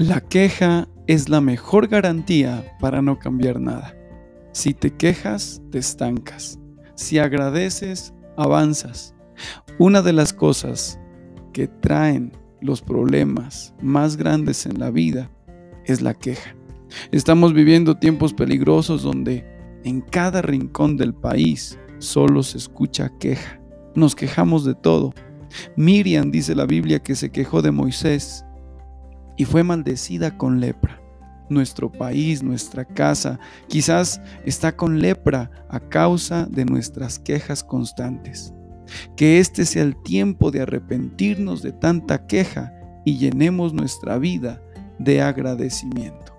La queja es la mejor garantía para no cambiar nada. Si te quejas, te estancas. Si agradeces, avanzas. Una de las cosas que traen los problemas más grandes en la vida es la queja. Estamos viviendo tiempos peligrosos donde en cada rincón del país solo se escucha queja. Nos quejamos de todo. Miriam dice la Biblia que se quejó de Moisés y fue maldecida con lepra. Nuestro país, nuestra casa, quizás está con lepra a causa de nuestras quejas constantes. Que este sea el tiempo de arrepentirnos de tanta queja y llenemos nuestra vida de agradecimiento.